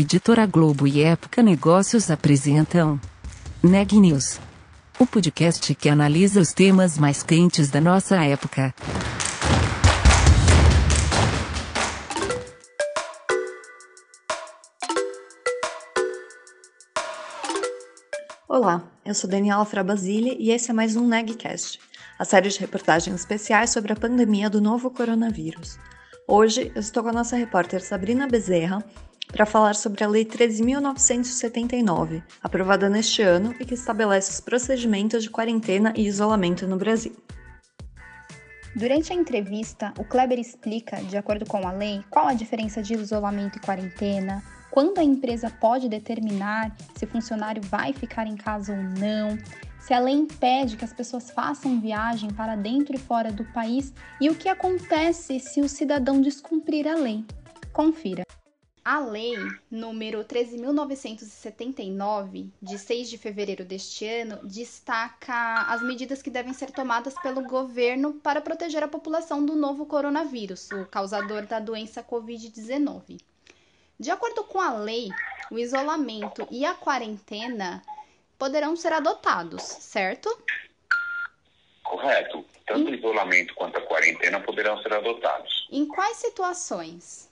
Editora Globo e Época Negócios apresentam Neg News, o podcast que analisa os temas mais quentes da nossa época. Olá, eu sou Daniela Frabasile e esse é mais um Negcast, a série de reportagens especiais sobre a pandemia do novo coronavírus. Hoje eu estou com a nossa repórter Sabrina Bezerra para falar sobre a Lei 13.979, aprovada neste ano e que estabelece os procedimentos de quarentena e isolamento no Brasil. Durante a entrevista, o Kleber explica, de acordo com a lei, qual a diferença de isolamento e quarentena, quando a empresa pode determinar se o funcionário vai ficar em casa ou não, se a lei impede que as pessoas façam viagem para dentro e fora do país e o que acontece se o cidadão descumprir a lei. Confira. A lei número 13.979, de 6 de fevereiro deste ano, destaca as medidas que devem ser tomadas pelo governo para proteger a população do novo coronavírus, o causador da doença Covid-19. De acordo com a lei, o isolamento e a quarentena poderão ser adotados, certo? Correto. Tanto o isolamento quanto a quarentena poderão ser adotados. Em quais situações?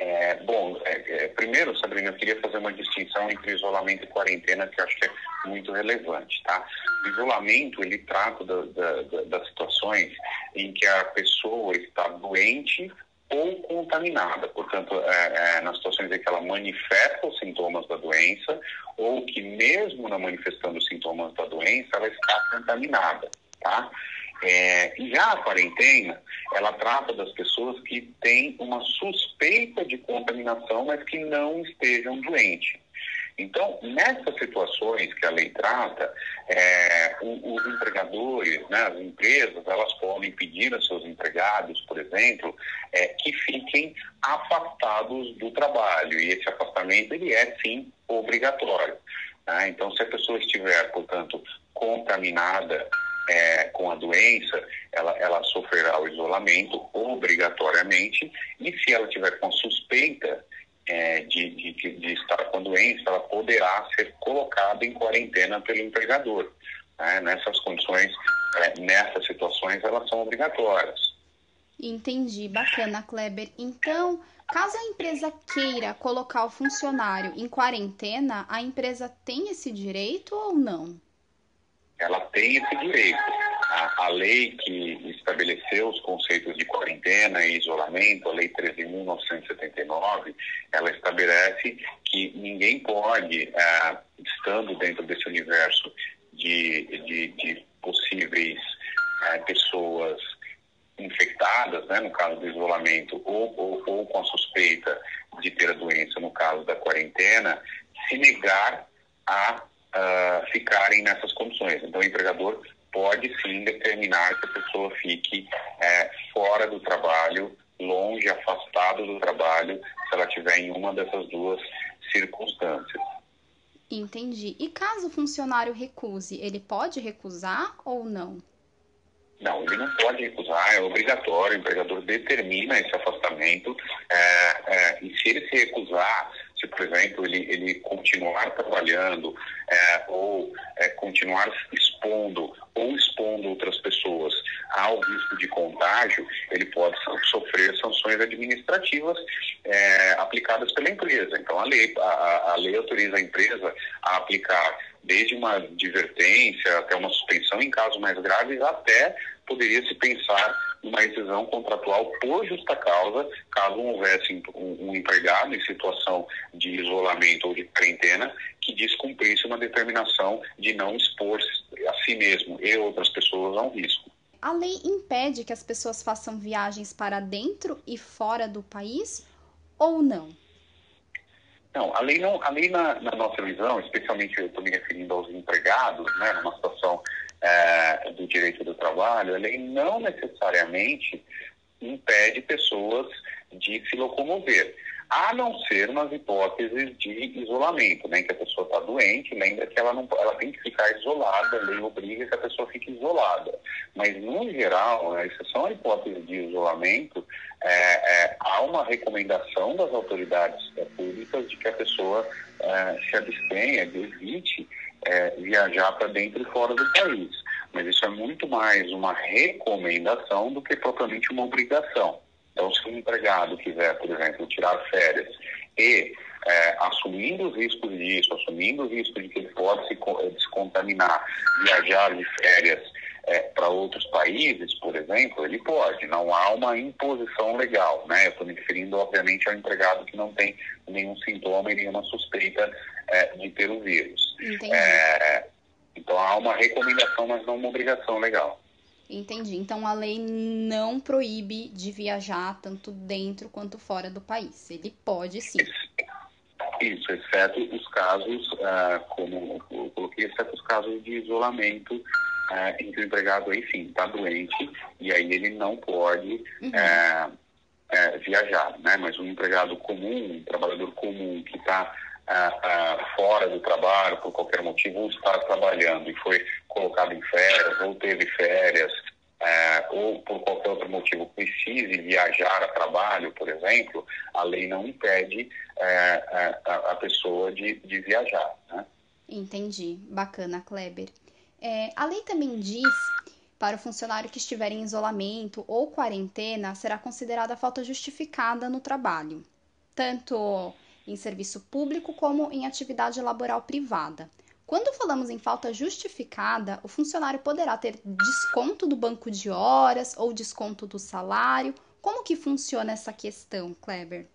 É, bom, é, é, primeiro, Sabrina, eu queria fazer uma distinção entre isolamento e quarentena que eu acho que é muito relevante, tá? O isolamento, ele trata da, da, das situações em que a pessoa está doente ou contaminada, portanto, é, é, nas situações em que ela manifesta os sintomas da doença ou que mesmo não manifestando os sintomas da doença, ela está contaminada, tá? É, já a quarentena, ela trata das pessoas que têm uma suspeita de contaminação, mas que não estejam doentes. Então, nessas situações que a lei trata, é, os empregadores, né, as empresas, elas podem pedir a seus empregados, por exemplo, é, que fiquem afastados do trabalho. E esse afastamento, ele é, sim, obrigatório. Né? Então, se a pessoa estiver, portanto, contaminada é, com a doença, ela, ela sofrerá o isolamento obrigatoriamente, e se ela tiver com suspeita é, de, de, de, estar com doença, ela poderá ser colocada em quarentena pelo empregador. Né? Nessas condições, é, nessas situações, elas são obrigatórias. Entendi, bacana, Kleber. Então, caso a empresa queira colocar o funcionário em quarentena, a empresa tem esse direito ou não? Ela tem esse direito. A, a, lei que estabeleceu os conceitos de quarentena e isolamento, a Lei 13.979, ela estabelece que ninguém pode, é, estando dentro desse universo de, de, de possíveis é, pessoas infectadas, né, no caso do isolamento, ou, ou, ou com a suspeita de ter a doença, no caso da quarentena, se negar a uh, ficarem nessas condições. Então, o empregador pode sim determinar que a pessoa fique é, fora do trabalho, longe, afastado do trabalho, se ela estiver em uma dessas duas circunstâncias. Entendi. E caso o funcionário recuse, ele pode recusar ou não? Não, ele não pode recusar, é obrigatório, o empregador determina esse afastamento, é, é, e se ele se recusar, se, por exemplo, ele, ele continuar trabalhando é, ou é, continuar expondo ou expondo outras pessoas ao risco de contágio, ele pode sofrer sanções administrativas é, aplicadas pela empresa. Então, a lei, a, a lei autoriza a empresa a aplicar desde uma advertência até uma suspensão em casos mais graves, até poderia se pensar numa rescisão contratual por justa causa, caso houvesse um, um empregado em situação de isolamento ou de quarentena que descumprisse uma determinação de não expor a si mesmo e outras pessoas a um risco. A lei impede que as pessoas façam viagens para dentro e fora do país ou não? Não, a lei, não, a lei na, na nossa visão, especialmente eu estou me referindo aos empregados, né, numa situação é, do direito do trabalho, a lei não necessariamente impede pessoas de se locomover. a não ser nas hipóteses de isolamento, né, que a pessoa está doente, lembra que ela, não, ela tem que ficar isolada, a lei obriga que a pessoa fique isolada. Mas, no geral, né, exceção a hipótese de isolamento, é, é, há uma recomendação das autoridades públicas de que a pessoa é, se abstenha, evite é, viajar para dentro e fora do país. Mas isso é muito mais uma recomendação do que propriamente uma obrigação. Então, se um empregado quiser, por exemplo, tirar férias e é, assumindo os riscos disso, assumindo o risco de que ele pode se, se contaminar, viajar de férias é, para outros países, por exemplo, ele pode. Não há uma imposição legal, né? Eu estou me referindo, obviamente, ao empregado que não tem nenhum sintoma e nenhuma suspeita é, de ter o vírus. É, então há uma recomendação, mas não uma obrigação legal. Entendi. Então a lei não proíbe de viajar tanto dentro quanto fora do país. Ele pode sim. Isso, exceto os casos, uh, como eu coloquei, exceto os casos de isolamento uh, em que o empregado, enfim, está doente e aí ele não pode uhum. uh, viajar, né? Mas um empregado comum, um trabalhador comum que está fora do trabalho por qualquer motivo, ou está trabalhando e foi colocado em férias, ou teve férias, é, ou por qualquer outro motivo precise viajar a trabalho, por exemplo, a lei não impede é, a, a, pessoa de, de viajar. Né? Entendi. Bacana, Kleber. É, a lei também diz para o funcionário que estiver em isolamento ou quarentena será considerada falta justificada no trabalho, tanto em serviço público como em atividade laboral privada. Quando falamos em falta justificada, o funcionário poderá ter desconto do banco de horas ou desconto do salário. Como que funciona essa questão, Kleber?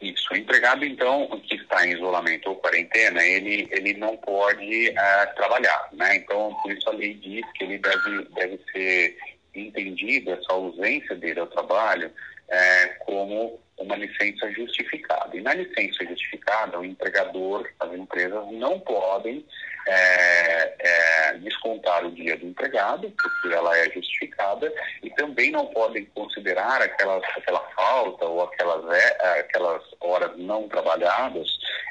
Isso. O empregado, então, que está em isolamento ou quarentena, ele, ele não pode uh, trabalhar, né? Então, por isso a lei diz que ele deve, deve ser entendido, essa ausência dele ao trabalho, uh, como uma licença justificada. E na licença justificada, o empregador, as empresas não podem é, é, descontar o dia do empregado, porque ela é justificada, e também não podem considerar aquelas, aquela falta ou aquelas, é, aquelas horas não trabalhadas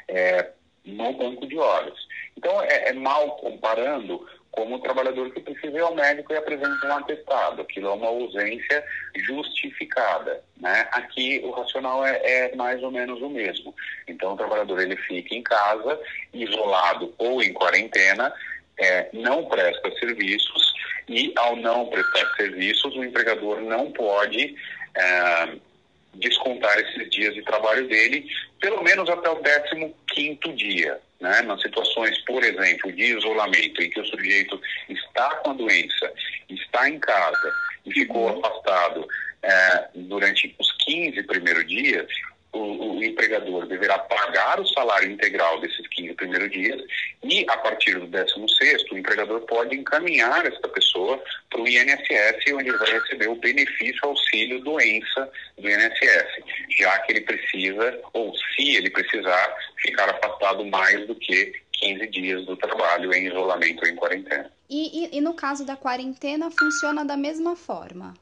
é, no banco de horas. Então, é, é mal comparando como o trabalhador que precisa ir ao médico e apresenta um atestado. Aquilo é uma ausência justificada. Né? Aqui o racional é, é, mais ou menos o mesmo. Então o trabalhador ele fica em casa, isolado ou em quarentena, é, não presta serviços e ao não prestar serviços o empregador não pode é, descontar esses dias de trabalho dele, pelo menos até o 15 quinto dia. Né? Nas situações, por exemplo, de isolamento, em que o sujeito está com a doença, está em casa e ficou uhum. afastado é, durante os 15 primeiros dias, o, o, empregador deverá pagar o salário integral desses 15 primeiros dias e, a partir do 16, o empregador pode encaminhar essa pessoa para o INSS, onde ele vai receber o benefício auxílio doença do INSS, já que ele precisa, ou se ele precisar, ficar afastado mais do que 15 dias do trabalho em isolamento ou em quarentena. E, e, e no caso da quarentena, funciona da mesma forma?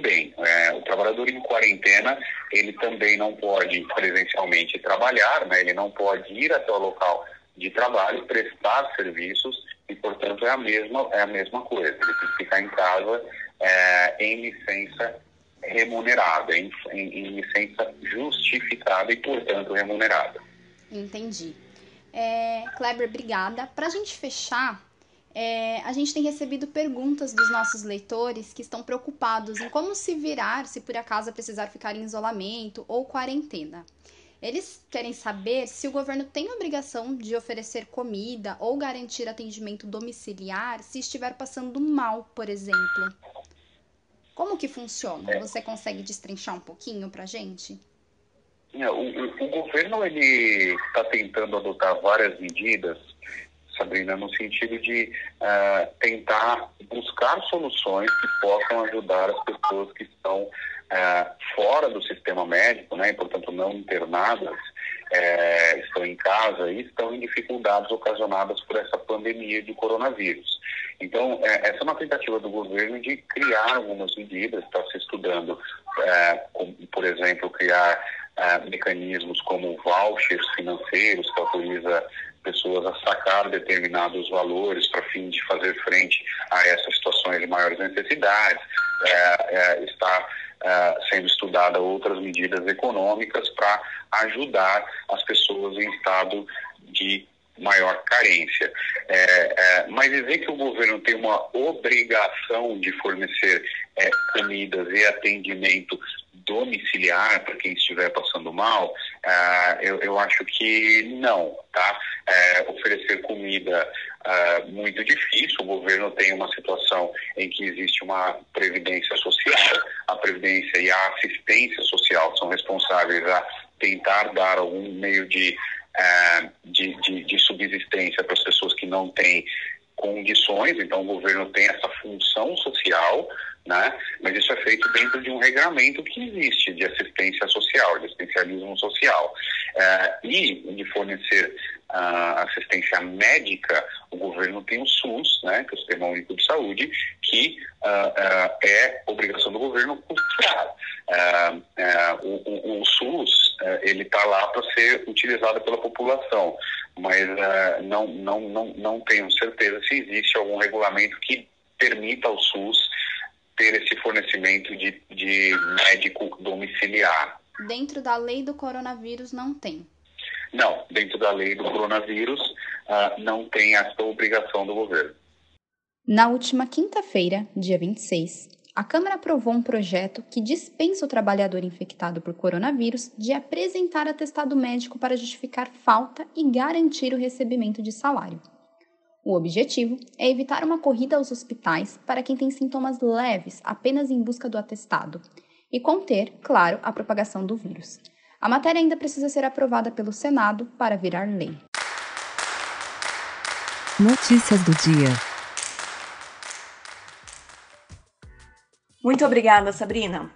Também. É, o trabalhador em quarentena, ele também não pode presencialmente trabalhar, né? ele não pode ir até o local de trabalho, prestar serviços e, portanto, é a mesma, é a mesma coisa. Ele tem que ficar em casa é, em licença remunerada, em, em, em, licença justificada e, portanto, remunerada. Entendi. É, Kleber, obrigada. Para a gente fechar, é, a gente tem recebido perguntas dos nossos leitores que estão preocupados em como se virar se por acaso precisar ficar em isolamento ou quarentena. Eles querem saber se o governo tem obrigação de oferecer comida ou garantir atendimento domiciliar se estiver passando mal, por exemplo. Como que funciona? Você consegue destrinchar um pouquinho para gente? É, o, o, o governo está tentando adotar várias medidas Sabrina, no sentido de uh, tentar buscar soluções que possam ajudar as pessoas que estão uh, fora do sistema médico, né, e, portanto não internadas, uh, estão em casa e estão em dificuldades ocasionadas por essa pandemia de coronavírus. Então, essa é uma tentativa do governo de criar algumas medidas, está se estudando, como, por exemplo, criar mecanismos como vouchers financeiros que autoriza pessoas a sacar determinados valores para fim de fazer frente a essas situações de maiores necessidades. É, é, está é, sendo estudada outras medidas econômicas para ajudar as pessoas em estado de maior carência. É, é, mas dizer que o governo tem uma obrigação de fornecer é, comidas e atendimento domiciliar para quem estiver passando mal, é, eu, eu, acho que não, tá? É, oferecer comida é, muito difícil, o governo tem uma situação em que existe uma previdência social, a previdência e a assistência social são responsáveis a tentar dar algum meio de é, de, de, de subsistência para as pessoas que não têm condições, então o governo tem essa função social, né? mas isso é feito dentro de um regramento que existe de assistência social, de assistencialismo social. É, e de fornecer uh, assistência médica, o governo tem o SUS, né, que é o Sistema Único de Saúde, que uh, uh, é obrigação do governo custear. o, o, o, SUS ele está lá para ser utilizado pela população, mas não, não, não, não tenho certeza se existe algum regulamento que permita ao SUS ter esse fornecimento de, de médico domiciliar. Dentro da lei do coronavírus não tem. Não, dentro da lei do coronavírus uh, não tem essa obrigação do governo. Na última quinta-feira, dia 26, a Câmara aprovou um projeto que dispensa o trabalhador infectado por coronavírus de apresentar atestado médico para justificar falta e garantir o recebimento de salário. O objetivo é evitar uma corrida aos hospitais para quem tem sintomas leves apenas em busca do atestado e conter, claro, a propagação do vírus. A matéria ainda precisa ser aprovada pelo Senado para virar lei. Notícias do dia. Muito obrigada, Sabrina.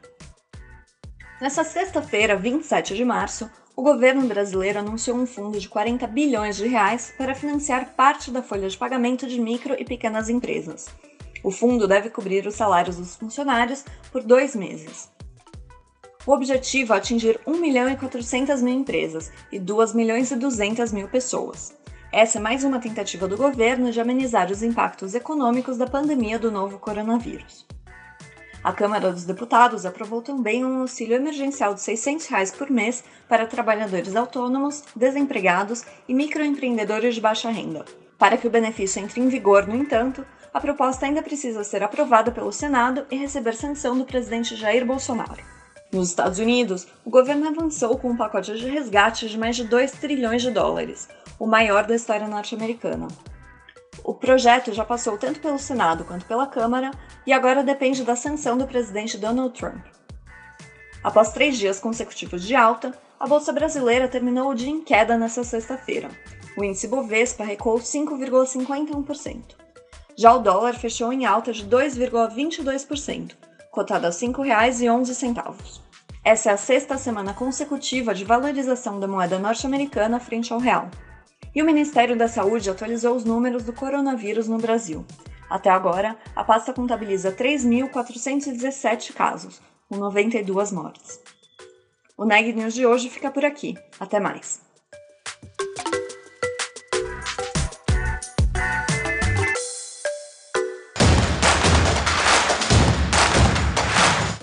Nessa sexta-feira, 27 de março, o governo brasileiro anunciou um fundo de 40 bilhões de reais para financiar parte da folha de pagamento de micro e pequenas empresas. O fundo deve cobrir os salários dos funcionários por dois meses. O objetivo é atingir 1 milhão e 400 mil empresas e 2 milhões e 200 mil pessoas. Essa é mais uma tentativa do governo de amenizar os impactos econômicos da pandemia do novo coronavírus. A Câmara dos Deputados aprovou também um auxílio emergencial de 600 reais por mês para trabalhadores autônomos, desempregados e microempreendedores de baixa renda. Para que o benefício entre em vigor, no entanto, a proposta ainda precisa ser aprovada pelo Senado e receber sanção do presidente Jair Bolsonaro. Nos Estados Unidos, o governo avançou com um pacote de resgate de mais de 2 trilhões de dólares, o maior da história norte-americana. O projeto já passou tanto pelo Senado quanto pela Câmara e agora depende da sanção do presidente Donald Trump. Após três dias consecutivos de alta, a Bolsa Brasileira terminou o dia em queda nesta sexta-feira. O índice Bovespa recuou 5,51%. Já o dólar fechou em alta de 2,22%, cotado a R$ 5,11. Essa é a sexta semana consecutiva de valorização da moeda norte-americana frente ao real. E o Ministério da Saúde atualizou os números do coronavírus no Brasil. Até agora, a pasta contabiliza 3.417 casos, com 92 mortes. O Neg News de hoje fica por aqui. Até mais!